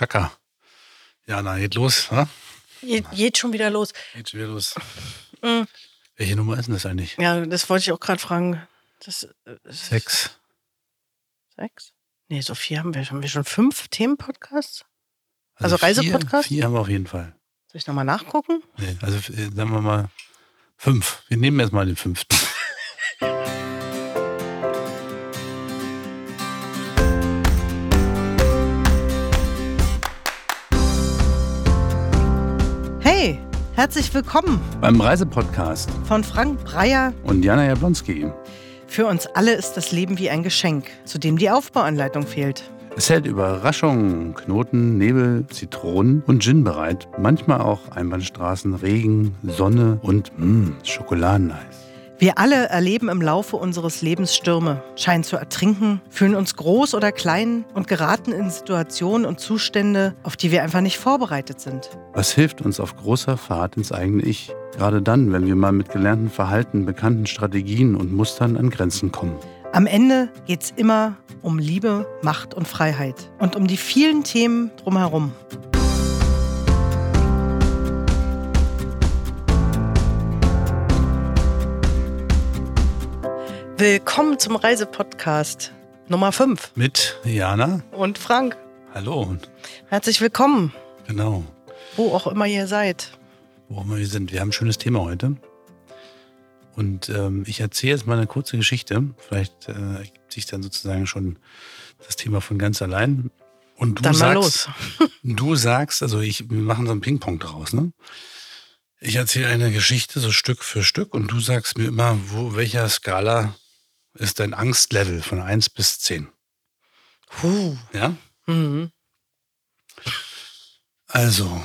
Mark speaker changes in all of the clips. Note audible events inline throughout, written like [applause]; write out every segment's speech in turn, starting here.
Speaker 1: Chaka. Ja, na, geht los. Ha?
Speaker 2: Je, geht schon wieder los.
Speaker 1: Geht schon wieder los.
Speaker 2: Mhm.
Speaker 1: Welche Nummer ist denn das eigentlich?
Speaker 2: Ja, das wollte ich auch gerade fragen. Das, äh, ist
Speaker 1: Sechs.
Speaker 2: Sechs? Nee, so vier haben wir. Haben wir schon fünf Themenpodcasts? Also
Speaker 1: vier-
Speaker 2: Reisepodcast?
Speaker 1: Vier haben wir auf jeden Fall.
Speaker 2: Soll ich nochmal nachgucken?
Speaker 1: Nee, also äh, sagen wir mal fünf. Wir nehmen erst mal den fünften. [laughs]
Speaker 2: herzlich willkommen
Speaker 1: Beim Reisepodcast
Speaker 2: von Frank Breyer.
Speaker 1: und Jana Jablonski.
Speaker 2: Für uns alle ist das Leben wie ein Geschenk, zu dem die Aufbauanleitung fehlt.
Speaker 1: Es hält Überraschungen, Knoten, Nebel, Zitronen und Gin bereit. Manchmal auch Einbahnstraßen, Regen, Sonne und mh, Schokoladeneis.
Speaker 2: Wir alle erleben im Laufe unseres Lebens Stürme, scheinen zu ertrinken, fühlen uns groß oder klein und geraten in Situationen und Zustände, auf die wir einfach nicht vorbereitet sind.
Speaker 1: Was hilft uns auf großer Fahrt ins eigene Ich? Gerade dann, wenn wir mal mit gelernten Verhalten, bekannten Strategien und Mustern an Grenzen kommen.
Speaker 2: Am Ende geht's immer um Liebe, Macht und Freiheit und um die vielen Themen drumherum. Willkommen zum Reisepodcast Nummer 5
Speaker 1: Mit Jana.
Speaker 2: und Frank.
Speaker 1: Hallo.
Speaker 2: Herzlich willkommen,
Speaker 1: Genau.
Speaker 2: wo auch immer ihr seid.
Speaker 1: Wo immer wir sind. Wir haben ein schönes Thema heute. Und ähm, ich erzähle jetzt mal eine kurze Geschichte. Vielleicht äh, ergibt sich dann sozusagen schon das Thema von ganz allein. Und du
Speaker 2: Dann mal
Speaker 1: sagst, [laughs] [laughs] du sagst, also ich, wir machen so einen Ping-Pong draus, ne? Ich erzähle eine Geschichte so Stück für Stück und du sagst mir immer, wo, welcher Skala ist dein Angstlevel von 1 bis 10?
Speaker 2: Puh.
Speaker 1: Ja?
Speaker 2: Mhm.
Speaker 1: Also,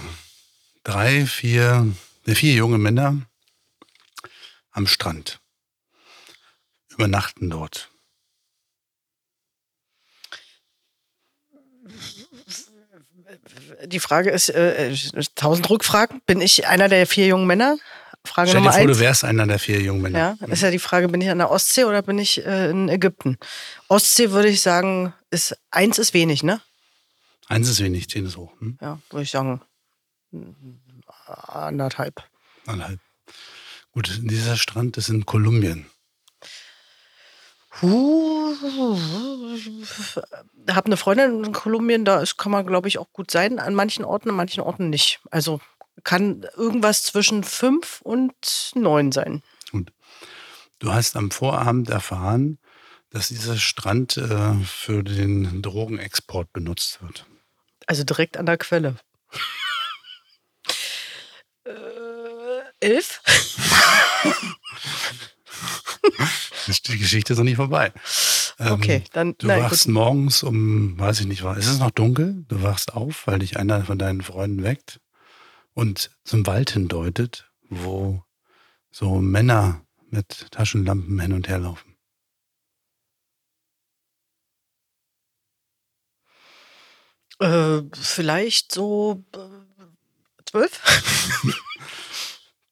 Speaker 1: drei, vier, vier junge Männer am Strand. Übernachten dort.
Speaker 2: Die Frage ist, äh, äh, tausend Rückfragen. Bin ich einer der vier jungen Männer? Frage
Speaker 1: Stell dir vor,
Speaker 2: eins.
Speaker 1: du wärst einer der vier jungen Männer.
Speaker 2: Ja, ist ja die Frage, bin ich an der Ostsee oder bin ich äh, in Ägypten? Ostsee würde ich sagen, ist eins ist wenig, ne?
Speaker 1: Eins ist wenig, zehn ist hoch. Hm?
Speaker 2: Ja, würde ich sagen anderthalb.
Speaker 1: Anderthalb. Gut, dieser Strand ist in Kolumbien.
Speaker 2: Huh, habe eine Freundin in Kolumbien, da ist, kann man, glaube ich, auch gut sein. An manchen Orten, an manchen Orten nicht. Also kann irgendwas zwischen fünf und neun sein.
Speaker 1: Und du hast am Vorabend erfahren, dass dieser Strand äh, für den Drogenexport benutzt wird.
Speaker 2: Also direkt an der Quelle. äh, elf? [laughs]
Speaker 1: Die Geschichte ist noch nicht vorbei. Ähm,
Speaker 2: Okay, dann
Speaker 1: Du
Speaker 2: na,
Speaker 1: wachst
Speaker 2: gut.
Speaker 1: morgens um, weiß ich nicht, ist es noch dunkel? Du wachst auf, weil dich einer von deinen Freunden weckt und zum Wald hindeutet, wo so Männer mit Taschenlampen hin und her laufen.
Speaker 2: Äh, vielleicht so äh, zwölf?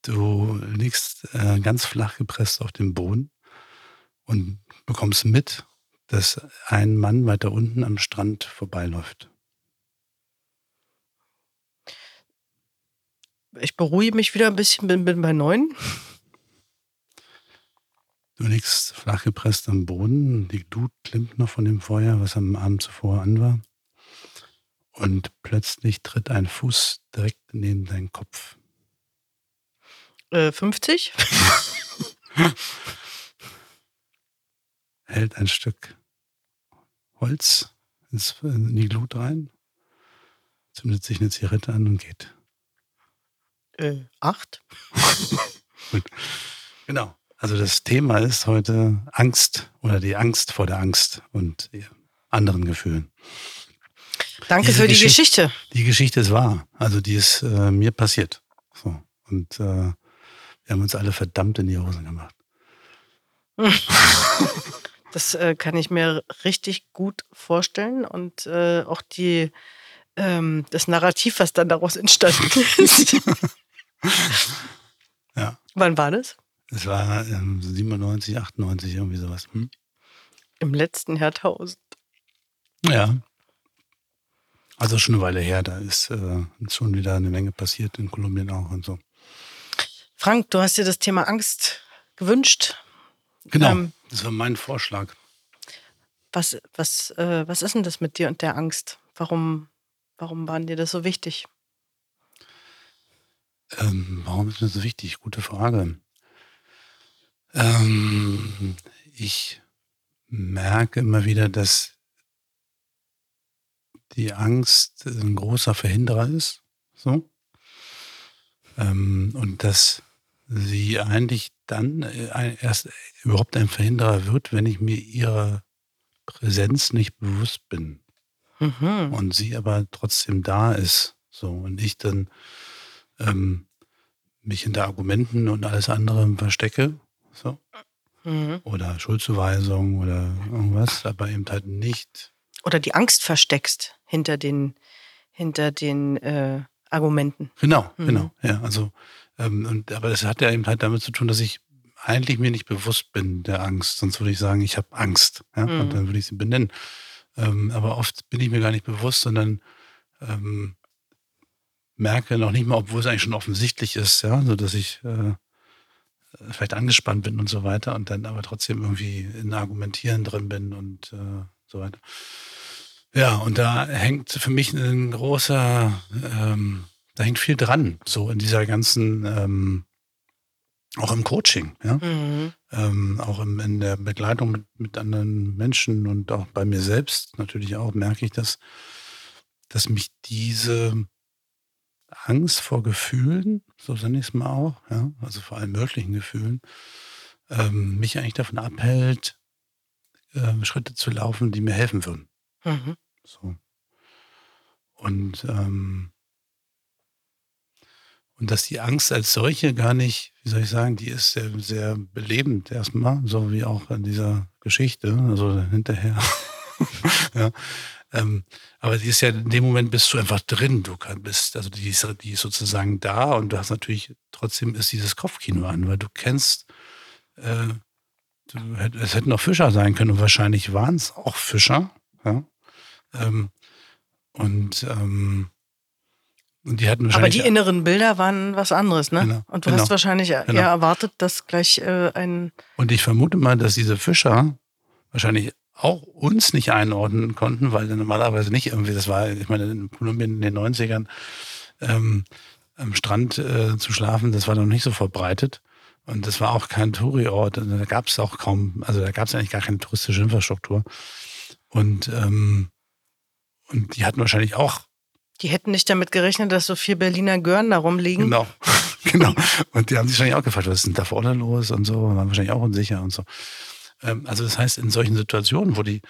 Speaker 1: Du liegst äh, ganz flach gepresst auf dem Boden und bekommst mit, dass ein Mann weiter unten am Strand vorbeiläuft.
Speaker 2: Ich beruhige mich wieder ein bisschen, bin, bin bei neun.
Speaker 1: Du liegst flach gepresst am Boden, die Glut klimmt noch von dem Feuer, was am Abend zuvor an war. Und plötzlich tritt ein Fuß direkt neben deinen Kopf.
Speaker 2: Äh, 50? [laughs]
Speaker 1: Hält ein Stück Holz in die Glut rein, zündet sich eine Zigarette an und geht.
Speaker 2: Äh, acht? [laughs]
Speaker 1: Genau. Also das Thema ist heute Angst oder die Angst vor der Angst und anderen Gefühlen.
Speaker 2: Danke
Speaker 1: Diese
Speaker 2: für die
Speaker 1: Geschicht-
Speaker 2: Geschichte.
Speaker 1: Die Geschichte ist wahr. Also die ist äh, mir passiert. So. Und äh, wir haben uns alle verdammt in die Hosen gemacht. [laughs]
Speaker 2: Das äh, kann ich mir richtig gut vorstellen und äh, auch die, ähm, das Narrativ, was dann daraus entstanden ist. [laughs] [laughs]
Speaker 1: Ja.
Speaker 2: Wann war das?
Speaker 1: Es war ähm, 97, 98, irgendwie sowas. Hm?
Speaker 2: Im letzten Jahrtausend.
Speaker 1: Ja. Also schon eine Weile her, da ist äh, schon wieder eine Menge passiert in Kolumbien auch und so.
Speaker 2: Frank, du hast dir das Thema Angst gewünscht.
Speaker 1: Genau, ähm, das war mein Vorschlag.
Speaker 2: Was, was, äh, was ist denn das mit dir und der Angst? Warum, warum waren dir das so wichtig?
Speaker 1: Ähm, warum ist mir das so wichtig? Gute Frage. Ähm, ich merke immer wieder, dass die Angst ein großer Verhinderer ist. So. Ähm, und dass sie eigentlich dann äh, erst überhaupt ein Verhinderer wird, wenn ich mir ihrer Präsenz nicht bewusst bin. Mhm. Und sie aber trotzdem da ist. So. Und ich dann ähm, mich hinter Argumenten und alles andere verstecke. So. Mhm. Oder Schuldzuweisung oder irgendwas, aber eben halt nicht.
Speaker 2: Oder die Angst versteckst hinter den, hinter den äh, Argumenten.
Speaker 1: Genau, mhm. genau. Ja, also, ähm, und, aber das hat ja eben halt damit zu tun, dass ich eigentlich mir nicht bewusst bin der Angst. Sonst würde ich sagen, ich habe Angst. Ja? Mhm. Und dann würde ich sie benennen. Ähm, aber oft bin ich mir gar nicht bewusst, sondern ähm, merke noch nicht mal, obwohl es eigentlich schon offensichtlich ist, ja, so dass ich äh, vielleicht angespannt bin und so weiter und dann aber trotzdem irgendwie in Argumentieren drin bin und äh, so weiter. Ja, und da hängt für mich ein großer, ähm, da hängt viel dran, so in dieser ganzen, ähm, auch im Coaching, ja, mhm. ähm, auch im, in der Begleitung mit, mit anderen Menschen und auch bei mir selbst natürlich auch merke ich, dass, dass mich diese Angst vor Gefühlen, so nenne ich es mal auch, ja, also vor allen möglichen Gefühlen, ähm, mich eigentlich davon abhält, äh, Schritte zu laufen, die mir helfen würden. Mhm. So. Und, ähm, und dass die Angst als solche gar nicht, wie soll ich sagen, die ist sehr, sehr belebend erstmal, so wie auch in dieser Geschichte, also hinterher. [laughs] ja. Ähm, aber die ist ja in dem Moment bist du einfach drin. Du bist, also die ist, die ist sozusagen da und du hast natürlich, trotzdem ist dieses Kopfkino an, weil du kennst, äh, du, es hätten auch Fischer sein können und wahrscheinlich waren es auch Fischer. Ja? Ähm, und, ähm, und die hatten
Speaker 2: wahrscheinlich. Aber die inneren Bilder waren was anderes, ne? Genau, und du genau, hast wahrscheinlich genau. eher erwartet, dass gleich äh, ein.
Speaker 1: Und ich vermute mal, dass diese Fischer wahrscheinlich auch uns nicht einordnen konnten, weil normalerweise nicht irgendwie, das war, ich meine, in Kolumbien in den 90ern ähm, am Strand äh, zu schlafen, das war noch nicht so verbreitet. Und das war auch kein Touri-Ort. Also da gab es auch kaum, also da gab es eigentlich gar keine touristische Infrastruktur. Und, ähm, und die hatten wahrscheinlich auch.
Speaker 2: Die hätten nicht damit gerechnet, dass so vier Berliner Gören da rumliegen.
Speaker 1: Genau, [laughs] genau. Und die haben sich wahrscheinlich auch gefragt, was ist denn da vorne los und so, waren wahrscheinlich auch unsicher und so. Ähm, also das heißt, in solchen Situationen, wo die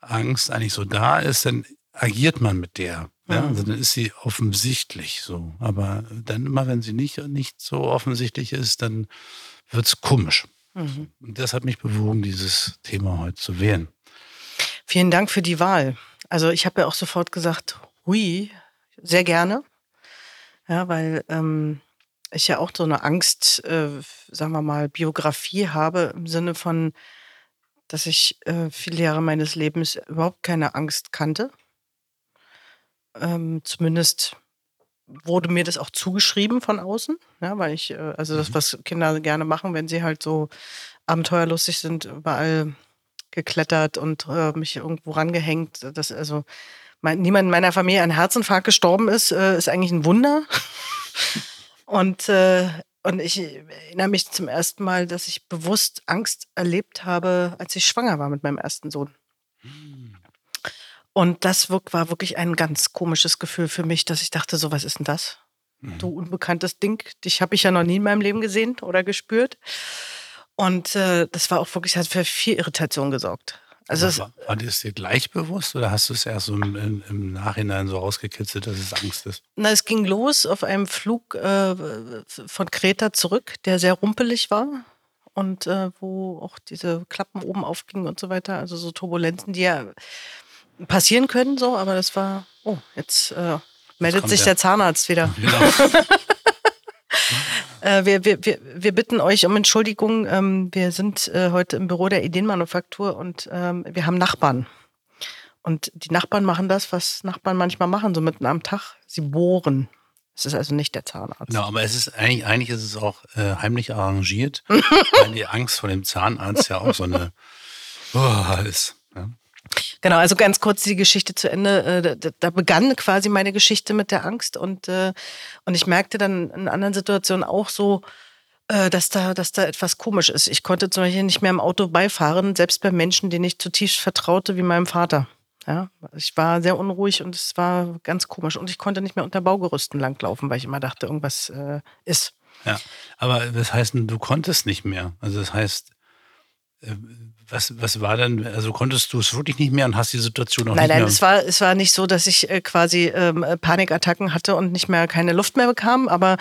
Speaker 1: Angst eigentlich so da ist, dann agiert man mit der. Ja? Mhm. Also dann ist sie offensichtlich so. Aber dann immer, wenn sie nicht, nicht so offensichtlich ist, dann wird es komisch. Mhm. Und das hat mich bewogen, dieses Thema heute zu wählen.
Speaker 2: Vielen Dank für die Wahl. Also ich habe ja auch sofort gesagt, hui, sehr gerne. Ja, weil ähm, ich ja auch so eine Angst, äh, sagen wir mal, Biografie habe im Sinne von, dass ich äh, viele Jahre meines Lebens überhaupt keine Angst kannte. Ähm, zumindest wurde mir das auch zugeschrieben von außen, ja, weil ich, äh, also das, mhm. was Kinder gerne machen, wenn sie halt so abenteuerlustig sind, überall geklettert und äh, mich irgendwo rangehängt. Das, also mein, niemand in meiner Familie an Herzinfarkt gestorben ist, äh, ist eigentlich ein Wunder. [laughs] und äh, und ich erinnere mich zum ersten Mal, dass ich bewusst Angst erlebt habe, als ich schwanger war mit meinem ersten Sohn. Und das war wirklich ein ganz komisches Gefühl für mich, dass ich dachte, so was ist denn das? Mhm. Du unbekanntes Ding, dich habe ich ja noch nie in meinem Leben gesehen oder gespürt. Und äh, das war auch wirklich, hat für viel Irritation gesorgt.
Speaker 1: Also war, war dir dir gleich bewusst oder hast du es erst so im, im, Nachhinein so rausgekitzelt, dass es Angst ist?
Speaker 2: Na, es ging los auf einem Flug äh, von Kreta zurück, der sehr rumpelig war und äh, wo auch diese Klappen oben aufgingen und so weiter. Also so Turbulenzen, die ja passieren können, so, aber das war, oh, jetzt äh, meldet sich der, der Zahnarzt wieder. Genau. [laughs] Äh, wir, wir, wir, wir bitten euch um Entschuldigung. Ähm, wir sind äh, heute im Büro der Ideenmanufaktur und ähm, wir haben Nachbarn. Und die Nachbarn machen das, was Nachbarn manchmal machen, so mitten am Tag. Sie bohren. Es ist also nicht der Zahnarzt.
Speaker 1: Genau, aber es ist eigentlich, eigentlich ist es auch äh, heimlich arrangiert, [laughs] weil die Angst vor dem Zahnarzt ja auch so eine oh, ist.
Speaker 2: Genau, also ganz kurz die Geschichte zu Ende. Äh, da begann quasi meine Geschichte mit der Angst und, äh, und ich merkte dann in anderen Situationen auch so, äh, dass da, dass da etwas komisch ist. Ich konnte zum Beispiel nicht mehr im Auto beifahren, selbst bei Menschen, denen ich zutiefst vertraute, wie meinem Vater. Ja, ich war sehr unruhig und es war ganz komisch. Und ich konnte nicht mehr unter Baugerüsten langlaufen, weil ich immer dachte, irgendwas äh, ist.
Speaker 1: Ja, aber das heißt, du konntest nicht mehr. Also das heißt, was, was war denn, also konntest du es wirklich nicht mehr und hast die Situation auch
Speaker 2: nein,
Speaker 1: nicht
Speaker 2: nein,
Speaker 1: mehr?
Speaker 2: Nein, es war, es war nicht so, dass ich äh, quasi ähm, Panikattacken hatte und nicht mehr keine Luft mehr bekam, aber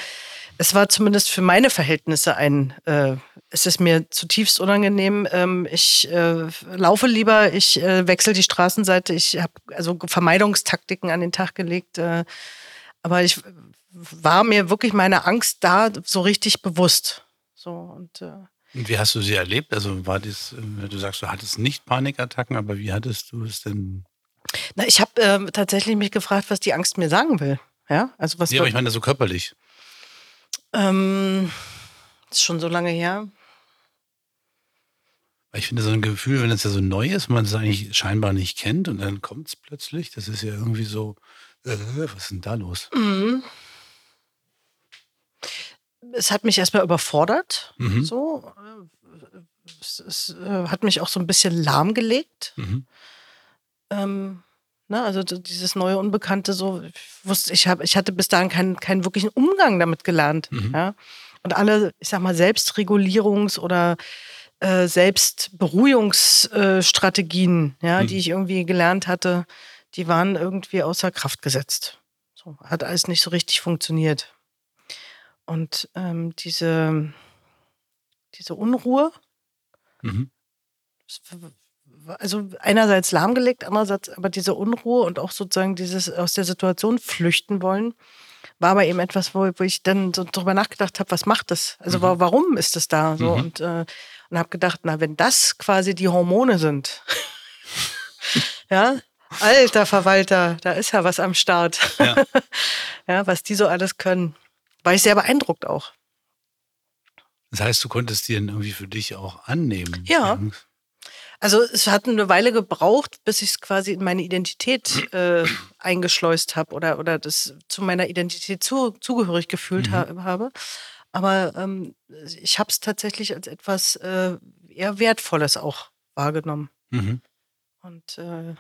Speaker 2: es war zumindest für meine Verhältnisse ein, äh, es ist mir zutiefst unangenehm. Ähm, ich äh, laufe lieber, ich äh, wechsle die Straßenseite, ich habe also Vermeidungstaktiken an den Tag gelegt. Äh, aber ich war mir wirklich meine Angst da so richtig bewusst. So und
Speaker 1: äh, wie hast du sie erlebt? Also war das, äh, du sagst, du hattest nicht Panikattacken, aber wie hattest du es denn?
Speaker 2: Na, ich habe äh, tatsächlich mich gefragt, was die Angst mir sagen will. Ja, also was.
Speaker 1: Ja, aber ich meine so körperlich.
Speaker 2: Ähm, ist schon so lange her.
Speaker 1: Ich finde so ein Gefühl, wenn es ja so neu ist, man es eigentlich scheinbar nicht kennt und dann kommt es plötzlich, das ist ja irgendwie so, äh, was ist denn da los? Mhm.
Speaker 2: Es hat mich erstmal überfordert, mhm. so. Es, es, äh, hat mich auch so ein bisschen lahmgelegt. Mhm. Ähm, Ne? Also dieses neue Unbekannte, so, ich wusste, ich, hab, ich hatte bis dahin keinen, keinen wirklichen Umgang damit gelernt. Mhm. Ja? Und alle, ich sag mal, Selbstregulierungs- oder äh, Selbstberuhigungsstrategien, ja, mhm. die ich irgendwie gelernt hatte, die waren irgendwie außer Kraft gesetzt. So, hat alles nicht so richtig funktioniert. Und ähm, diese, diese Unruhe, mhm also einerseits lahmgelegt, andererseits aber diese Unruhe und auch sozusagen dieses aus der Situation flüchten wollen, war aber eben etwas, wo, wo ich dann so drüber nachgedacht habe, was macht das? Also mhm. warum ist das da so? Mhm. Und, äh, und habe gedacht, na, wenn das quasi die Hormone sind, [laughs] ja, alter Verwalter, da ist ja was am Start. Ja. [laughs] ja, was die so alles können. War ich sehr beeindruckt auch.
Speaker 1: Das heißt, du konntest die dann irgendwie für dich auch annehmen.
Speaker 2: Ja. Also es hat eine Weile gebraucht, bis ich es quasi in meine Identität äh, eingeschleust habe oder, oder das zu meiner Identität zu, zugehörig gefühlt mhm. ha habe. Aber ähm, ich habe es tatsächlich als etwas äh, eher Wertvolles auch wahrgenommen. Mhm. Und, äh,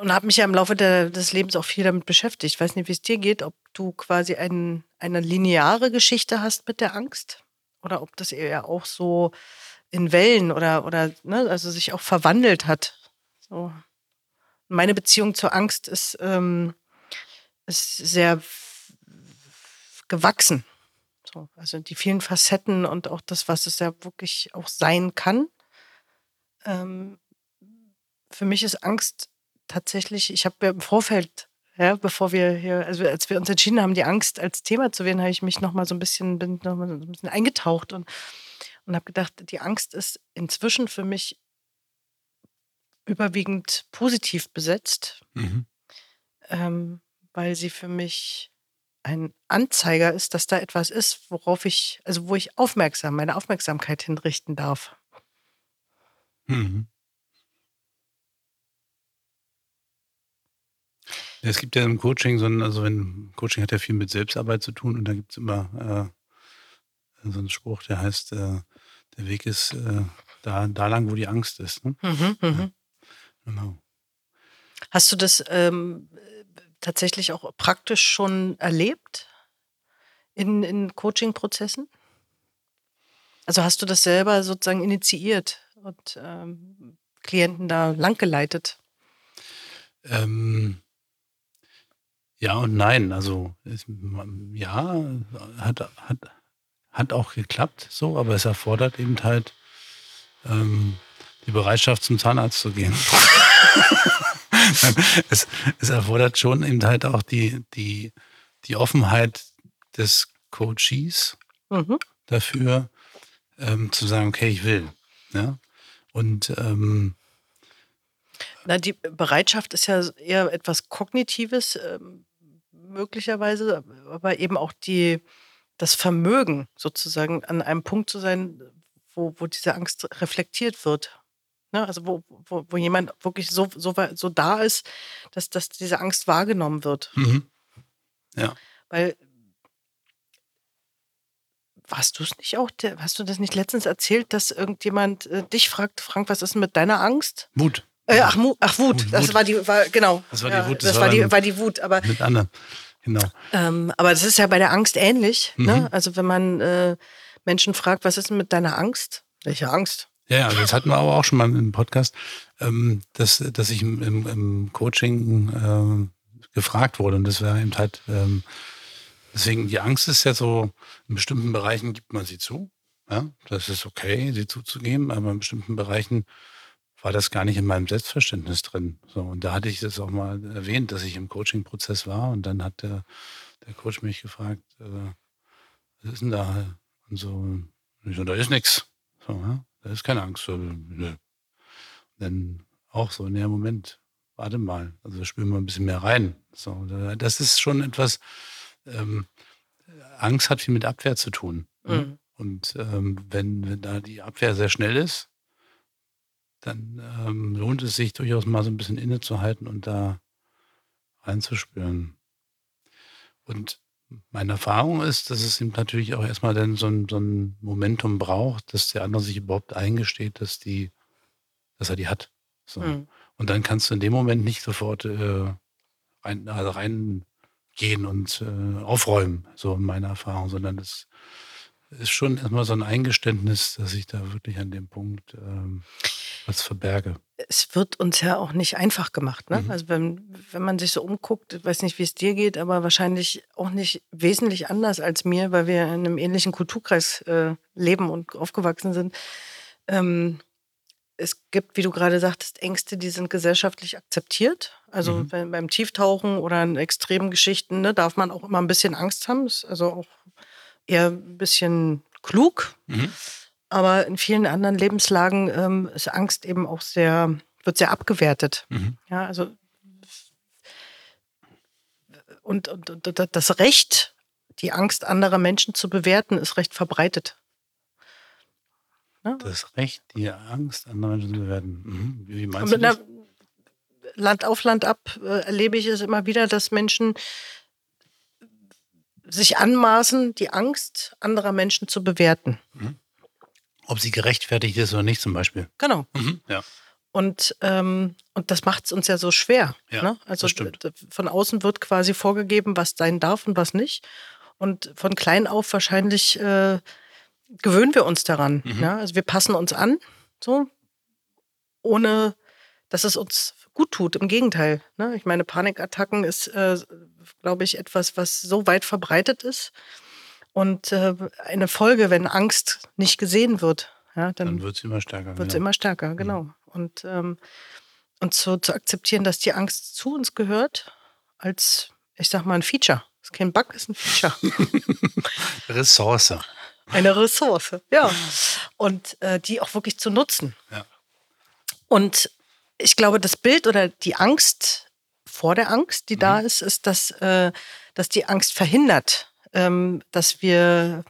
Speaker 2: und habe mich ja im Laufe der, des Lebens auch viel damit beschäftigt. Ich weiß nicht, wie es dir geht, ob du quasi ein, eine lineare Geschichte hast mit der Angst oder ob das eher auch so in Wellen oder, oder ne, also sich auch verwandelt hat. So. Meine Beziehung zur Angst ist, ähm, ist sehr gewachsen. So, also die vielen Facetten und auch das, was es ja wirklich auch sein kann. Ähm, für mich ist Angst tatsächlich, ich habe im Vorfeld, ja, bevor wir hier, also als wir uns entschieden haben, die Angst als Thema zu wählen, habe ich mich nochmal so ein bisschen, bin noch mal so ein bisschen eingetaucht und und habe gedacht, die Angst ist inzwischen für mich überwiegend positiv besetzt, mhm. ähm, weil sie für mich ein Anzeiger ist, dass da etwas ist, worauf ich, also wo ich aufmerksam, meine Aufmerksamkeit hinrichten darf. Mhm.
Speaker 1: Es gibt ja im Coaching so ein, also wenn Coaching hat ja viel mit Selbstarbeit zu tun und da gibt es immer äh, so einen Spruch, der heißt, äh, der Weg ist äh, da, da lang, wo die Angst ist. Ne? Mhm,
Speaker 2: ja. Mhm. Genau. Hast du das ähm, tatsächlich auch praktisch schon erlebt in, in Coaching-Prozessen? Also hast du das selber sozusagen initiiert und ähm, Klienten da langgeleitet?
Speaker 1: Ähm, ja und nein. Also ja, hat, hat, hat auch geklappt, so, aber es erfordert eben halt ähm, die Bereitschaft, zum Zahnarzt zu gehen. [laughs] es, es, erfordert schon eben halt auch die, die, die Offenheit des Coaches mhm. dafür, ähm, zu sagen, okay, ich will. Ja? Und ähm,
Speaker 2: Na, die Bereitschaft ist ja eher etwas Kognitives, äh, möglicherweise, aber eben auch die, das Vermögen, sozusagen an einem Punkt zu sein, wo, wo diese Angst reflektiert wird. Ne? Also wo, wo, wo jemand wirklich so, so, so da ist, dass, dass diese Angst wahrgenommen wird.
Speaker 1: Mhm. Ja.
Speaker 2: Weil warst du es nicht auch? Hast du das nicht letztens erzählt, dass irgendjemand äh, dich fragt, Frank, was ist denn mit deiner Angst?
Speaker 1: Wut.
Speaker 2: Äh, ach, ach, Wut. Wut. Das war die, war, genau.
Speaker 1: Das war die Wut.
Speaker 2: Das, das war, war, die, war die Wut. Aber,
Speaker 1: mit Anne. Genau.
Speaker 2: Ähm, aber das ist ja bei der Angst ähnlich. Ne? Mhm. Ne? Also wenn man äh, Menschen fragt, was ist denn mit deiner Angst? Welche Angst?
Speaker 1: Ja, das hatten wir aber auch schon mal im Podcast, ähm, dass, dass ich im, im, im Coaching äh, gefragt wurde. Und das war eben halt, ähm, deswegen, die Angst ist ja so, in bestimmten Bereichen gibt man sie zu. Ja, das ist okay, sie zuzugeben, aber in bestimmten Bereichen war das gar nicht in meinem Selbstverständnis drin. So, und da hatte ich das auch mal erwähnt, dass ich im Coaching-Prozess war und dann hat der, der Coach mich gefragt, äh, was ist denn da? Und so, ich so, da ist nichts. So, ja? Da ist keine Angst. Nö. Dann auch so, nee, Moment, warte mal. Also spüren wir ein bisschen mehr rein. So, das ist schon etwas, ähm, Angst hat viel mit Abwehr zu tun. Ne? Mhm. Und ähm, wenn, wenn da die Abwehr sehr schnell ist, dann ähm, lohnt es sich durchaus mal so ein bisschen innezuhalten und da reinzuspüren. Und meine Erfahrung ist, dass es ihm natürlich auch erstmal dann so ein, so ein Momentum braucht, dass der andere sich überhaupt eingesteht, dass die, dass er die hat. So. Mhm. Und dann kannst du in dem Moment nicht sofort äh, rein, also reingehen und äh, aufräumen, so in meiner Erfahrung, sondern das ist schon erstmal so ein Eingeständnis, dass ich da wirklich an dem Punkt ähm, was verberge.
Speaker 2: Es wird uns ja auch nicht einfach gemacht. Ne? Mhm. Also wenn, wenn man sich so umguckt, ich weiß nicht, wie es dir geht, aber wahrscheinlich auch nicht wesentlich anders als mir, weil wir in einem ähnlichen Kulturkreis äh, leben und aufgewachsen sind. Ähm, es gibt, wie du gerade sagtest, Ängste, die sind gesellschaftlich akzeptiert. Also mhm. beim, beim, Tieftauchen oder in extremen Geschichten ne, darf man auch immer ein bisschen Angst haben. Ist also auch eher ein bisschen klug. Mhm. Aber in vielen anderen Lebenslagen ähm, ist Angst eben auch sehr, wird sehr abgewertet. Mhm. Ja, also und, und, und, das Recht, die Angst anderer Menschen zu bewerten, ist recht verbreitet.
Speaker 1: Ja? Das Recht, die Angst anderer Menschen zu bewerten. Mhm. Wie meinst du das?
Speaker 2: Land auf Land ab äh, erlebe ich es immer wieder, dass Menschen sich anmaßen, die Angst anderer Menschen zu bewerten. Mhm.
Speaker 1: Ob sie gerechtfertigt ist oder nicht, zum Beispiel.
Speaker 2: Genau.
Speaker 1: Mhm, ja.
Speaker 2: Und, ähm, und das macht es uns ja so schwer.
Speaker 1: Ja,
Speaker 2: ne? Also von außen wird quasi vorgegeben, was sein darf und was nicht. Und von klein auf wahrscheinlich äh, gewöhnen wir uns daran. Mhm. Ja? Also wir passen uns an, so, ohne dass es uns gut tut. Im Gegenteil. Ne? Ich meine, Panikattacken ist, äh, glaube ich, etwas, was so weit verbreitet ist. Und äh, eine Folge, wenn Angst nicht gesehen wird, ja, dann,
Speaker 1: dann wird sie immer stärker.
Speaker 2: Wird sie immer stärker, genau. Mhm. Und, ähm, und so zu akzeptieren, dass die Angst zu uns gehört, als, ich sag mal, ein Feature. Das ist kein Bug, ist ein Feature. [laughs]
Speaker 1: Ressource.
Speaker 2: Eine Ressource, ja. Und äh, die auch wirklich zu nutzen.
Speaker 1: Ja.
Speaker 2: Und ich glaube, das Bild oder die Angst vor der Angst, die mhm. da ist, ist, dass, äh, dass die Angst verhindert, ähm, dass wir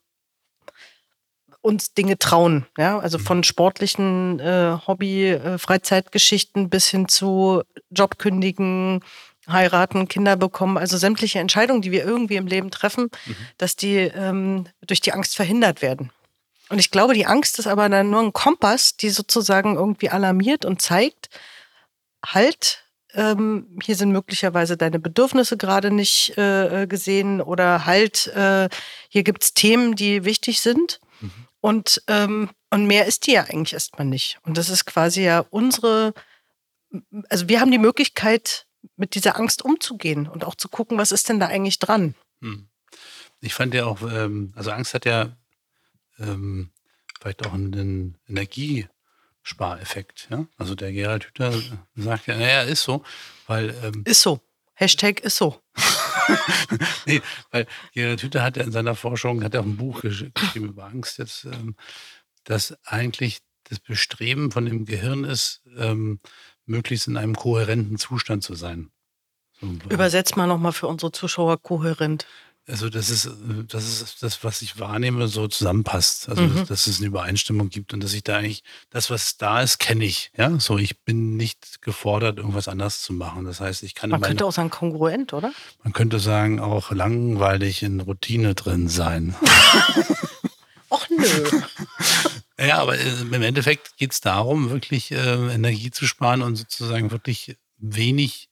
Speaker 2: uns Dinge trauen. Ja? Also mhm. von sportlichen äh, Hobby, äh, Freizeitgeschichten bis hin zu Jobkündigen, heiraten, Kinder bekommen, also sämtliche Entscheidungen, die wir irgendwie im Leben treffen, mhm. dass die ähm, durch die Angst verhindert werden. Und ich glaube, die Angst ist aber dann nur ein Kompass, die sozusagen irgendwie alarmiert und zeigt, halt, ähm, hier sind möglicherweise deine Bedürfnisse gerade nicht äh, gesehen oder halt, äh, hier gibt es Themen, die wichtig sind. Mhm. Und, ähm, und mehr ist die ja eigentlich erstmal nicht. Und das ist quasi ja unsere, also wir haben die Möglichkeit, mit dieser Angst umzugehen und auch zu gucken, was ist denn da eigentlich dran. Mhm.
Speaker 1: Ich fand ja auch, ähm, also Angst hat ja ähm, vielleicht auch einen Energie- Spareffekt. Ja? Also der Gerald Hüther sagt ja, naja, ist so, weil. Ähm,
Speaker 2: ist so. Hashtag ist so. [laughs]
Speaker 1: nee, weil Gerald Hüther hat ja in seiner Forschung, hat er auch ein Buch geschrieben über Angst jetzt, ähm, dass eigentlich das Bestreben von dem Gehirn ist, ähm, möglichst in einem kohärenten Zustand zu sein.
Speaker 2: So, Übersetzt mal nochmal für unsere Zuschauer kohärent.
Speaker 1: Also das ist, das ist das, was ich wahrnehme, so zusammenpasst. Also mhm. dass, dass, es eine Übereinstimmung gibt und dass ich da eigentlich, das, was da ist, kenne ich. Ja, so ich bin nicht gefordert, irgendwas anders zu machen. Das heißt, ich kann.
Speaker 2: Man meine, könnte auch sagen kongruent, oder?
Speaker 1: Man könnte sagen, auch langweilig in Routine drin sein. [laughs]
Speaker 2: Och nö. [laughs]
Speaker 1: ja, aber äh, im Endeffekt geht es darum, wirklich äh, Energie zu sparen und sozusagen wirklich wenig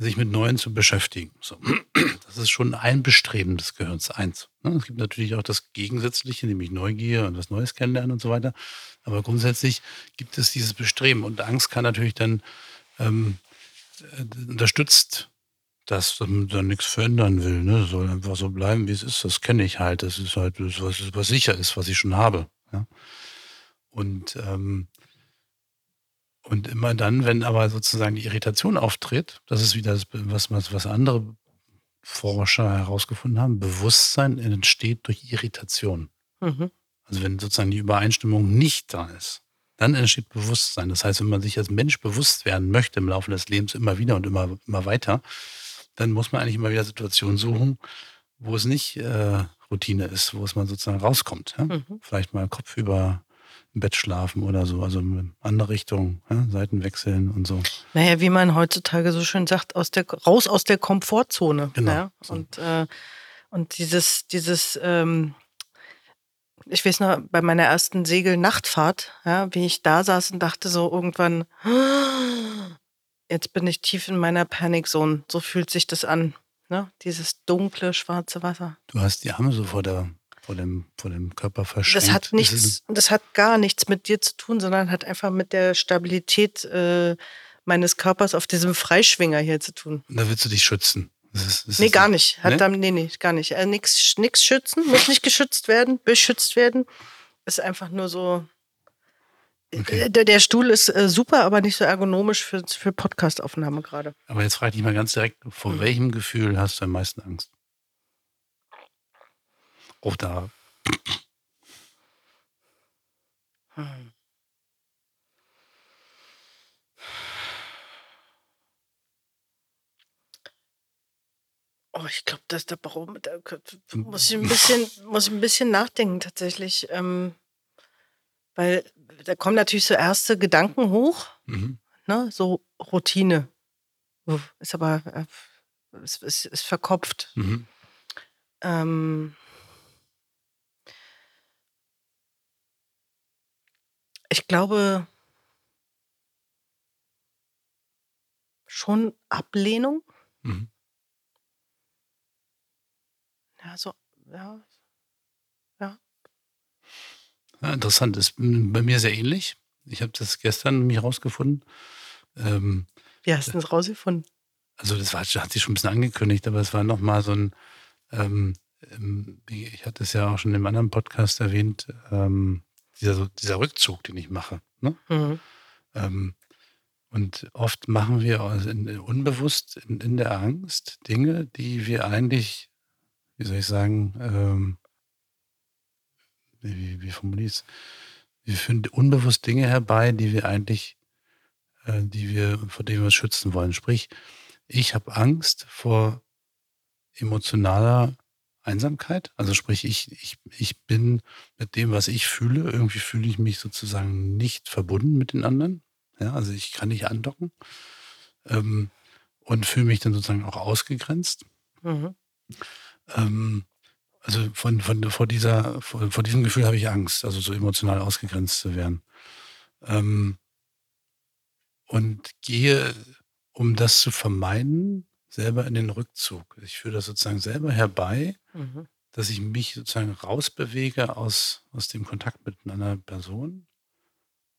Speaker 1: sich mit Neuen zu beschäftigen. So. [clears throat] Das ist schon ein Bestreben des Gehirns, eins. Ne? Es gibt natürlich auch das Gegensätzliche, nämlich Neugier und was Neues kennenlernen und so weiter. Aber grundsätzlich gibt es dieses Bestreben und Angst kann natürlich dann ähm, äh, unterstützt, dass man dann nichts verändern will. Ne? Soll einfach so bleiben, wie es ist. Das kenne ich halt. Das ist halt das, was, was sicher ist, was ich schon habe. Ja? Und ähm, und immer dann, wenn aber sozusagen die Irritation auftritt, das ist wieder das, was, was, andere Forscher herausgefunden haben, Bewusstsein entsteht durch Irritation. Mhm. Also wenn sozusagen die Übereinstimmung nicht da ist, dann entsteht Bewusstsein. Das heißt, wenn man sich als Mensch bewusst werden möchte im Laufe des Lebens immer wieder und immer, immer weiter, dann muss man eigentlich immer wieder Situationen suchen, wo es nicht äh, Routine ist, wo es mal sozusagen rauskommt. Ja? Mhm. Vielleicht mal Kopf über im Bett schlafen oder so, also in andere Richtung, ja, Seiten wechseln und so.
Speaker 2: Naja, wie man heutzutage so schön sagt, aus der, raus aus der Komfortzone. Genau. Ja? So. Und, äh, und dieses, dieses, ähm, ich weiß noch, bei meiner ersten Segelnachtfahrt, ja, wie ich da saß und dachte so irgendwann, jetzt bin ich tief in meiner Panikzone. So fühlt sich das an. Ne? Dieses dunkle, schwarze Wasser.
Speaker 1: Du hast die Arme so vor der vor dem, vor dem Körper verschränkt.
Speaker 2: Das hat nichts, das hat gar nichts mit dir zu tun, sondern hat einfach mit der Stabilität äh, meines Körpers auf diesem Freischwinger hier zu tun.
Speaker 1: Und da willst du dich schützen.
Speaker 2: Das ist, das nee, gar nicht. Hat ne? Dann, nee, nee, gar nicht. Äh, nix, nix schützen, muss nicht geschützt werden, beschützt werden. Ist einfach nur so. Okay. Äh, der, der, Stuhl ist äh, super, aber nicht so ergonomisch für, für Podcastaufnahme gerade.
Speaker 1: Aber jetzt frage ich dich mal ganz direkt, vor mhm. welchem Gefühl hast du am meisten Angst? Oder hm.
Speaker 2: Oh, ich glaube, dass der Barometer muss ich ein bisschen, muss ich ein bisschen nachdenken tatsächlich, ähm, weil da kommen natürlich so erste Gedanken hoch, mhm. ne, so Routine, ist aber äh, ist, ist, ist verkopft. Mhm. Ähm, Ich glaube schon Ablehnung. Mhm. Ja, so, ja, ja.
Speaker 1: ja interessant, ist bei mir sehr ähnlich. Ich habe das gestern nämlich rausgefunden.
Speaker 2: Ähm, Wie hast du das rausgefunden?
Speaker 1: Also das war, hat sich schon ein bisschen angekündigt, aber es war nochmal so ein, ähm, ähm, ich hatte es ja auch schon im anderen Podcast erwähnt, ähm, dieser, dieser Rückzug, den ich mache. Ne? Mhm. Ähm, und oft machen wir unbewusst in, in, der Angst Dinge, die wir eigentlich, wie soll ich sagen, ähm, wie, wie formuliere ich es? Wir führen unbewusst Dinge herbei, die wir eigentlich, äh, die wir, vor denen wir uns schützen wollen. Sprich, ich habe Angst vor emotionaler Einsamkeit. Also sprich, ich, ich, ich bin mit dem, was ich fühle, irgendwie fühle ich mich sozusagen nicht verbunden mit den anderen. Ja, also ich kann nicht andocken ähm, und fühle mich dann sozusagen auch ausgegrenzt. Mhm. Ähm, also von, von, vor, dieser, vor, vor diesem Gefühl habe ich Angst, also so emotional ausgegrenzt zu werden. Ähm, und gehe, um das zu vermeiden, selber in den Rückzug. Ich führe das sozusagen selber herbei, mhm. dass ich mich sozusagen rausbewege aus, aus dem Kontakt mit einer Person,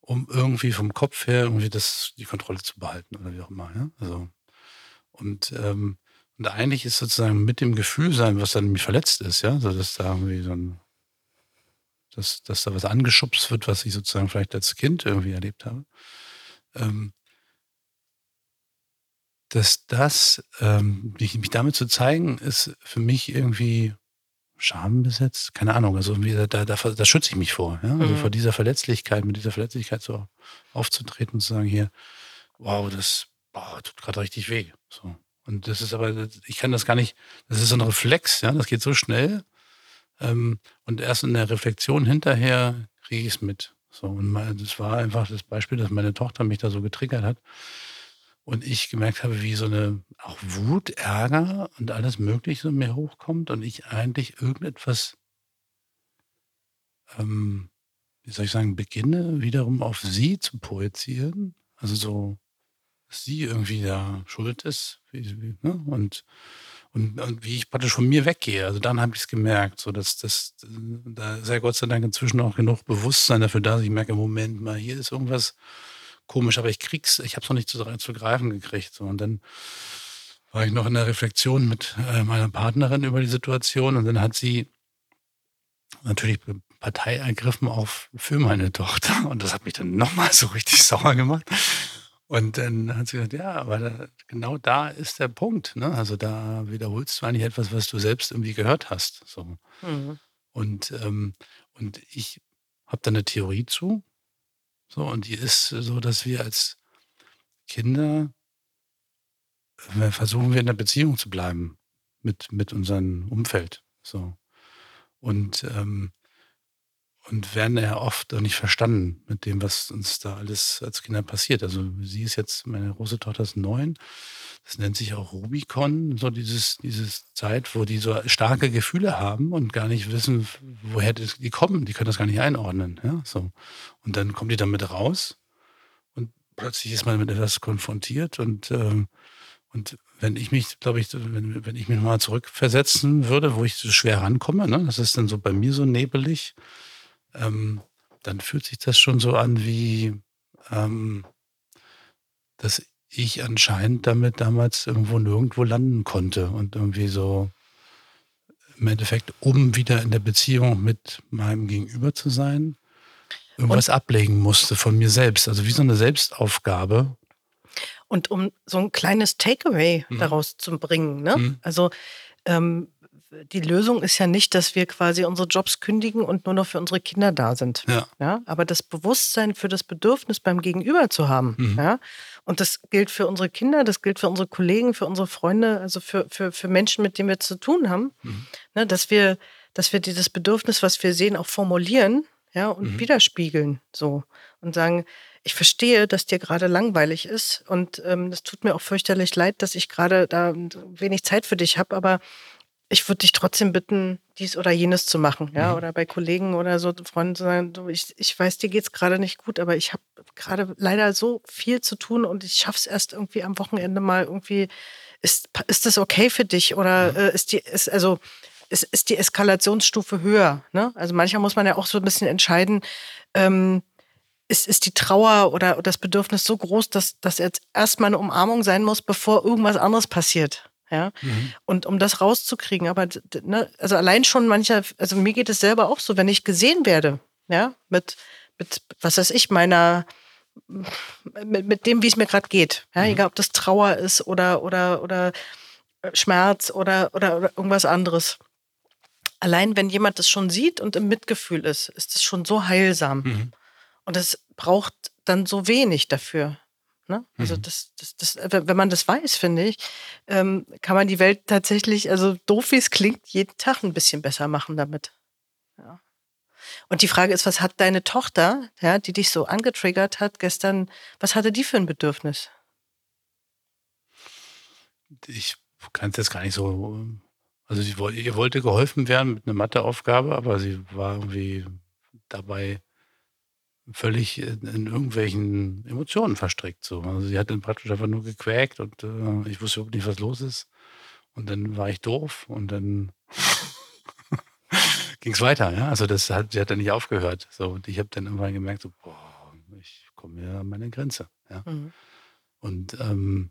Speaker 1: um irgendwie vom Kopf her irgendwie das, die Kontrolle zu behalten oder wie auch immer. Ja? Also, und, ähm, und eigentlich ist sozusagen mit dem Gefühl sein, was dann nämlich verletzt ist, ja, so dass da irgendwie so ein, dass, dass da was angeschubst wird, was ich sozusagen vielleicht als Kind irgendwie erlebt habe. Ähm, dass das, ähm, mich, mich damit zu zeigen, ist für mich irgendwie schambesetzt. Keine Ahnung, also da, da, da schütze ich mich vor. Ja? Also mhm. vor dieser Verletzlichkeit, mit dieser Verletzlichkeit so aufzutreten und zu sagen, hier, wow, das boah, tut gerade richtig weh. So. Und das ist aber, ich kann das gar nicht, das ist so ein Reflex, ja, das geht so schnell. Ähm, und erst in der Reflexion hinterher kriege ich es mit. So, und das war einfach das Beispiel, dass meine Tochter mich da so getriggert hat. Und ich gemerkt habe, wie so eine auch Wut, Ärger und alles Mögliche so mir hochkommt und ich eigentlich irgendetwas, ähm, wie soll ich sagen, beginne wiederum auf sie zu projizieren. Also so, dass sie irgendwie da schuld ist. Wie, wie, ne? und, und, und, wie ich praktisch von mir weggehe. Also dann habe ich es gemerkt, so dass das, da sei Gott sei Dank inzwischen auch genug Bewusstsein dafür da, dass ich merke, Moment mal, hier ist irgendwas komisch, aber ich krieg's, ich habe es noch nicht zu, zu greifen gekriegt. So. Und dann war ich noch in der Reflexion mit äh, meiner Partnerin über die Situation und dann hat sie natürlich Partei ergriffen auf für meine Tochter und das hat mich dann nochmal so richtig [laughs] sauer gemacht. Und dann hat sie gesagt, ja, aber da, genau da ist der Punkt. Ne? Also da wiederholst du eigentlich etwas, was du selbst irgendwie gehört hast. So. Mhm. Und, ähm, und ich habe da eine Theorie zu, so, und die ist so, dass wir als Kinder äh, versuchen wir in der Beziehung zu bleiben mit, mit unserem Umfeld. So. Und, ähm, und werden ja oft auch nicht verstanden mit dem, was uns da alles als Kinder passiert. Also sie ist jetzt, meine große Tochter ist neun. Das nennt sich auch Rubicon, so dieses, dieses Zeit, wo die so starke Gefühle haben und gar nicht wissen, woher die kommen. Die können das gar nicht einordnen. Ja, so. Und dann kommen die damit raus und plötzlich ist man mit etwas konfrontiert und, ähm, und wenn ich mich, glaube ich, wenn, wenn ich mich mal zurückversetzen würde, wo ich so schwer rankomme, ne, das ist dann so bei mir so nebelig, ähm, dann fühlt sich das schon so an wie, ähm, dass ich anscheinend damit damals irgendwo nirgendwo landen konnte und irgendwie so im Endeffekt, um wieder in der Beziehung mit meinem Gegenüber zu sein, irgendwas und, ablegen musste von mir selbst. Also wie so eine Selbstaufgabe.
Speaker 2: Und um so ein kleines Takeaway mhm. daraus zu bringen, ne? Mhm. Also ähm, die Lösung ist ja nicht, dass wir quasi unsere Jobs kündigen und nur noch für unsere Kinder da sind. Ja. ja? Aber das Bewusstsein für das Bedürfnis beim Gegenüber zu haben. Mhm. Ja? Und das gilt für unsere Kinder, das gilt für unsere Kollegen, für unsere Freunde, also für, für, für Menschen, mit denen wir zu tun haben. Mhm. Ne, dass wir, dass wir dieses Bedürfnis, was wir sehen, auch formulieren, ja, und mhm. widerspiegeln. So. Und sagen, ich verstehe, dass dir gerade langweilig ist und ähm, es tut mir auch fürchterlich leid, dass ich gerade da wenig Zeit für dich habe, aber ich würde dich trotzdem bitten, dies oder jenes zu machen, ja, mhm. oder bei Kollegen oder so Freunden zu sagen, du, ich, ich weiß, dir geht's gerade nicht gut, aber ich habe gerade leider so viel zu tun und ich schaff's erst irgendwie am Wochenende mal irgendwie. Ist, ist das okay für dich oder mhm. äh, ist die, ist, also, ist, ist die Eskalationsstufe höher? Ne? Also manchmal muss man ja auch so ein bisschen entscheiden, ähm, ist, ist die Trauer oder das Bedürfnis so groß, dass, dass jetzt erstmal eine Umarmung sein muss, bevor irgendwas anderes passiert. Ja. Mhm. Und um das rauszukriegen, aber ne, also allein schon mancher, also mir geht es selber auch so, wenn ich gesehen werde, ja, mit, mit was weiß ich, meiner, mit, mit dem, wie es mir gerade geht. Ja, mhm. egal ob das Trauer ist oder, oder, oder Schmerz oder, oder, oder irgendwas anderes. Allein wenn jemand das schon sieht und im Mitgefühl ist, ist es schon so heilsam. Mhm. Und es braucht dann so wenig dafür. Ne? Also mhm. das, das, das, wenn man das weiß, finde ich, ähm, kann man die Welt tatsächlich, also doof wie es klingt, jeden Tag ein bisschen besser machen damit. Ja. Und die Frage ist, was hat deine Tochter, ja, die dich so angetriggert hat gestern, was hatte die für ein Bedürfnis?
Speaker 1: Ich kann es jetzt gar nicht so. Also sie, ihr wollte geholfen werden mit einer Matheaufgabe, aber sie war irgendwie dabei völlig in, irgendwelchen Emotionen verstrickt. So. Also sie hat dann praktisch einfach nur gequäkt und äh, ich wusste überhaupt nicht, was los ist. Und dann war ich doof und dann [laughs] ging es weiter. Ja? Also das hat, sie hat dann nicht aufgehört. So. Und ich habe dann irgendwann gemerkt, so, boah, ich komme hier an meine Grenze. Ja? Mhm. Und, ähm,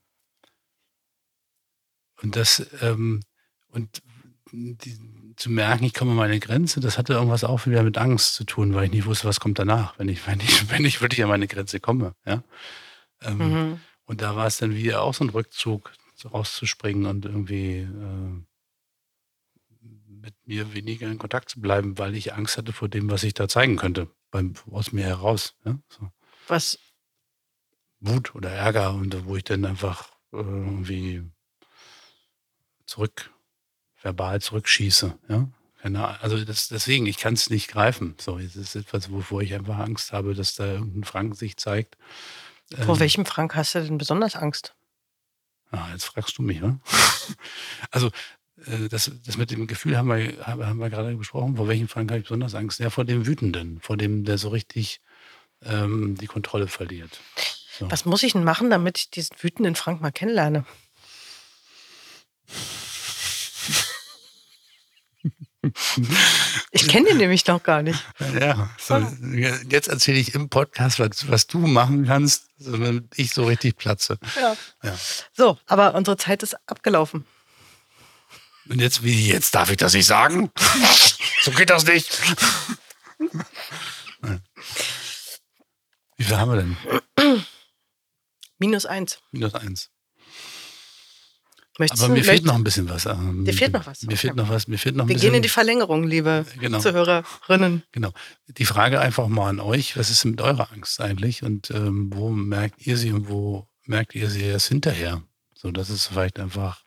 Speaker 1: und das, ähm, und die, zu merken, ich komme an meine Grenze, das hatte irgendwas auch wieder mit Angst zu tun, weil ich nicht wusste, was kommt danach, wenn ich, [laughs] wenn ich, wenn ich wirklich an meine Grenze komme. Ja? Ähm, mhm. Und da war es dann wieder auch so ein Rückzug, rauszuspringen und irgendwie äh, mit mir weniger in Kontakt zu bleiben, weil ich Angst hatte vor dem, was ich da zeigen könnte, beim, aus mir heraus. Ja? So.
Speaker 2: Was
Speaker 1: Wut oder Ärger und wo ich dann einfach äh, irgendwie zurück, verbal zurückschieße. Ja? Keine, also das, deswegen, ich kann es nicht greifen. So, es ist etwas, wovor ich einfach Angst habe, dass da irgendein Frank sich zeigt.
Speaker 2: Vor ähm, welchem Frank hast du denn besonders Angst?
Speaker 1: Ah, jetzt fragst du mich, oder? [laughs] also äh, das, das mit dem Gefühl haben wir, haben wir gerade besprochen. Vor welchem Frank habe ich besonders Angst? Ja, vor dem Wütenden, vor dem, der so richtig ähm, die Kontrolle verliert.
Speaker 2: So. Was muss ich denn machen, damit ich diesen wütenden Frank mal kennenlerne? [laughs] Ich kenne den nämlich noch gar nicht.
Speaker 1: Ja, so, jetzt erzähle ich im Podcast, was, was du machen kannst, damit ich so richtig platze.
Speaker 2: Ja. ja. So, aber unsere Zeit ist abgelaufen.
Speaker 1: Und jetzt, wie jetzt darf ich das nicht sagen? so geht das nicht. Wie viel haben wir denn?
Speaker 2: Minus eins.
Speaker 1: Minus eins. Möchtest Aber mir fehlt noch ein bisschen was.
Speaker 2: Ähm, dir fehlt noch was.
Speaker 1: Mir fehlt noch was. Mir fehlt noch ein
Speaker 2: Wir
Speaker 1: bisschen,
Speaker 2: gehen in die Verlängerung, liebe genau. Zuhörerinnen.
Speaker 1: Genau. Die Frage einfach mal an euch: Was ist mit eurer Angst eigentlich und ähm, wo merkt ihr sie und wo merkt ihr sie erst hinterher? So, das ist vielleicht einfach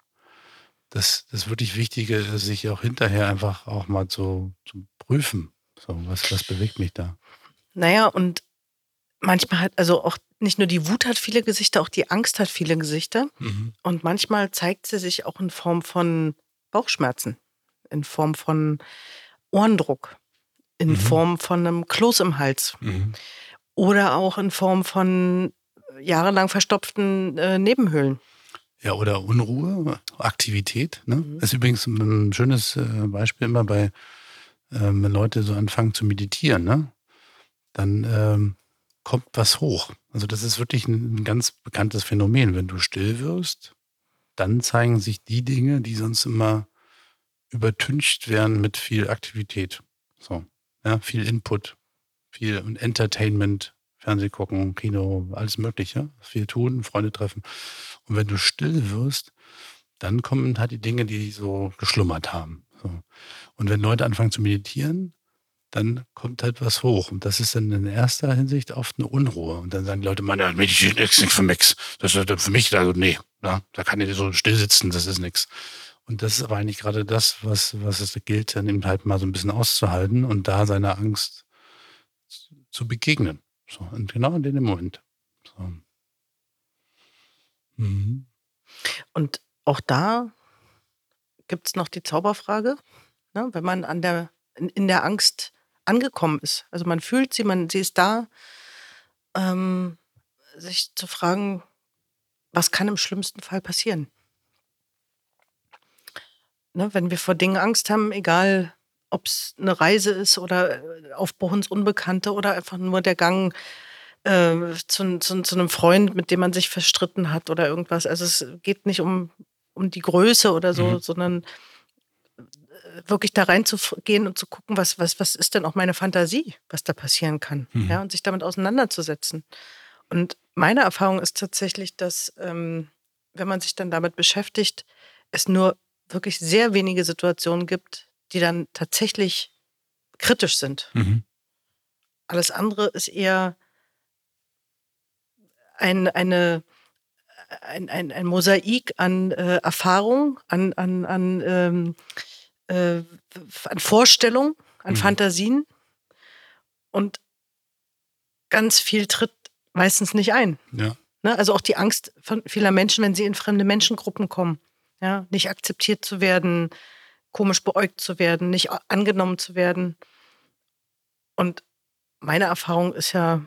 Speaker 1: das, das wirklich Wichtige, sich auch hinterher einfach auch mal zu, zu prüfen. So, was, was bewegt mich da?
Speaker 2: Naja, und manchmal hat, also auch nicht nur die Wut hat viele Gesichter, auch die Angst hat viele Gesichter. Mhm. Und manchmal zeigt sie sich auch in Form von Bauchschmerzen, in Form von Ohrendruck, in mhm. Form von einem Kloß im Hals mhm. oder auch in Form von jahrelang verstopften äh, Nebenhöhlen.
Speaker 1: Ja, oder Unruhe, Aktivität. Ne? Mhm. Das ist übrigens ein schönes äh, Beispiel immer bei, ähm, wenn Leute so anfangen zu meditieren. Ne? Dann ähm, kommt was hoch. Also das ist wirklich ein, ganz bekanntes Phänomen. Wenn du still wirst, dann zeigen sich die Dinge, die sonst immer übertüncht werden mit viel Aktivität. So, ja, viel Input, viel Entertainment, Fernseh gucken, Kino, alles Mögliche, viel tun, Freunde treffen. Und wenn du still wirst, dann kommen halt die Dinge, die so geschlummert haben. So. Und wenn Leute anfangen zu meditieren, dann kommt halt was hoch. Und das ist dann in erster Hinsicht oft eine Unruhe. Und dann sagen die Leute, man, Meditieren ist nichts für mich. Das ist für mich, also nee, na, da kann ich so still sitzen, das ist nichts. Und das ist aber eigentlich gerade das, was, was es gilt, dann eben halt mal so ein bisschen auszuhalten und da seiner Angst zu begegnen. So, und genau in dem Moment. So.
Speaker 2: Mhm. Und auch da gibt es noch die Zauberfrage, ne? wenn man an der, in, in der Angst angekommen ist. Also man fühlt sie, man, sie ist da, ähm, sich zu fragen, was kann im schlimmsten Fall passieren? Ne, wenn wir vor Dingen Angst haben, egal ob es eine Reise ist oder äh, Aufbruch ins Unbekannte oder einfach nur der Gang äh, zu, zu, zu, einem Freund, mit dem man sich verstritten hat oder irgendwas. Also es geht nicht um, um die Größe oder so, mhm. sondern wirklich da reinzugehen und zu gucken, was, was, was ist denn auch meine Fantasie, was da passieren kann. Mhm. Ja, und sich damit auseinanderzusetzen. Und meine Erfahrung ist tatsächlich, dass ähm, wenn man sich dann damit beschäftigt, es nur wirklich sehr wenige Situationen gibt, die dann tatsächlich kritisch sind. Mhm. Alles andere ist eher ein, eine, ein, ein, ein Mosaik an äh, Erfahrung, an, an, an ähm, äh, an Vorstellungen, an mhm. Fantasien und ganz viel tritt meistens nicht ein.
Speaker 1: Ja.
Speaker 2: Ne? Also auch die Angst von vieler Menschen, wenn sie in fremde Menschengruppen kommen, ja, nicht akzeptiert zu werden, komisch beäugt zu werden, nicht angenommen zu werden. Und meine Erfahrung ist ja,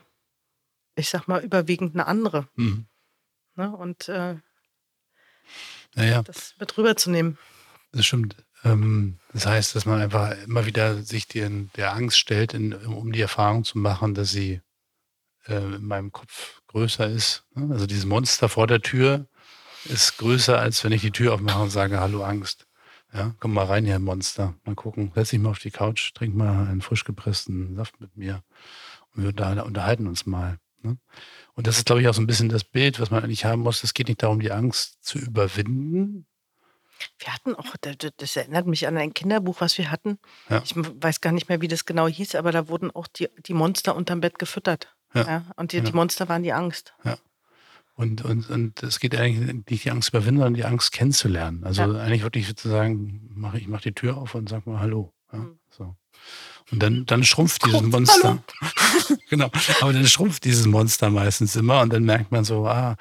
Speaker 2: ich sag mal, überwiegend eine andere. Mhm. Ne? Und äh,
Speaker 1: naja.
Speaker 2: das mit rüberzunehmen.
Speaker 1: Das stimmt. Ähm, das heißt, dass man einfach immer wieder sich den, der Angst stellt, in, um die Erfahrung zu machen, dass sie äh, in meinem Kopf größer ist. Ne? Also dieses Monster vor der Tür ist größer, als wenn ich die Tür aufmache und sage, hallo Angst. Ja, komm mal rein hier, Monster. Mal gucken. Setz dich mal auf die Couch, trink mal einen frisch gepressten Saft mit mir. Und wir unterhalten uns mal. Ne? Und das ist, glaube ich, auch so ein bisschen das Bild, was man eigentlich haben muss. Es geht nicht darum, die Angst zu überwinden,
Speaker 2: wir hatten auch, das erinnert mich an ein Kinderbuch, was wir hatten. Ja. Ich weiß gar nicht mehr, wie das genau hieß, aber da wurden auch die, die Monster unterm Bett gefüttert. Ja. ja? Und die, die Monster waren die Angst.
Speaker 1: Ja. Und, und, und es geht eigentlich nicht die Angst überwinden, sondern die Angst kennenzulernen. Also eigentlich wirklich sozusagen, mach, ich mache die Tür auf und sag mal Hallo. Ja, mhm. so. Und dann, dann schrumpft dieses Monster. [laughs] genau. Aber dann schrumpft dieses Monster meistens immer und dann merkt man so, ah,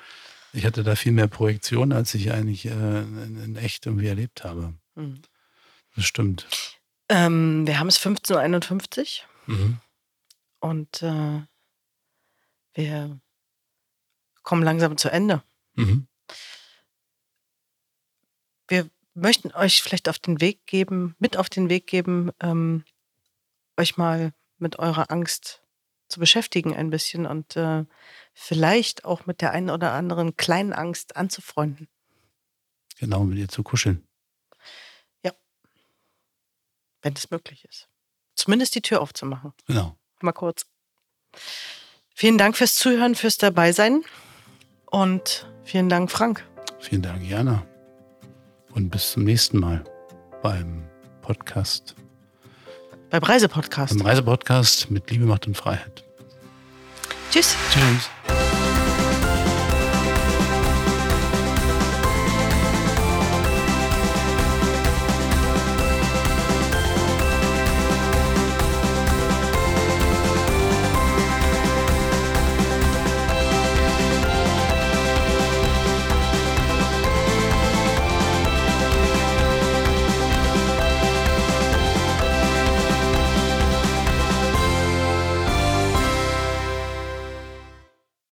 Speaker 1: ich hatte da viel mehr Projektion, als ich eigentlich äh, in, in, echt irgendwie erlebt habe. Mhm. Das stimmt.
Speaker 2: Ähm, wir haben es 15.51 Uhr. Mhm. Und äh, wir kommen langsam zu Ende. Mhm. Wir möchten euch vielleicht auf den Weg geben, mit auf den Weg geben, ähm, euch mal mit eurer Angst zu beschäftigen ein bisschen und äh, vielleicht auch mit der einen oder anderen kleinen Angst anzufreunden.
Speaker 1: Genau, mit ihr zu kuscheln.
Speaker 2: Ja. Wenn es möglich ist. Zumindest die Tür aufzumachen.
Speaker 1: Genau.
Speaker 2: Mal kurz. Vielen Dank fürs Zuhören, fürs Dabeisein und vielen Dank, Frank.
Speaker 1: Vielen Dank, Jana. Und bis zum nächsten Mal beim Podcast.
Speaker 2: Beim Reisepodcast.
Speaker 1: Beim Reisepodcast mit Liebe, Macht und Freiheit.
Speaker 2: Tschüss.
Speaker 1: Tschüss.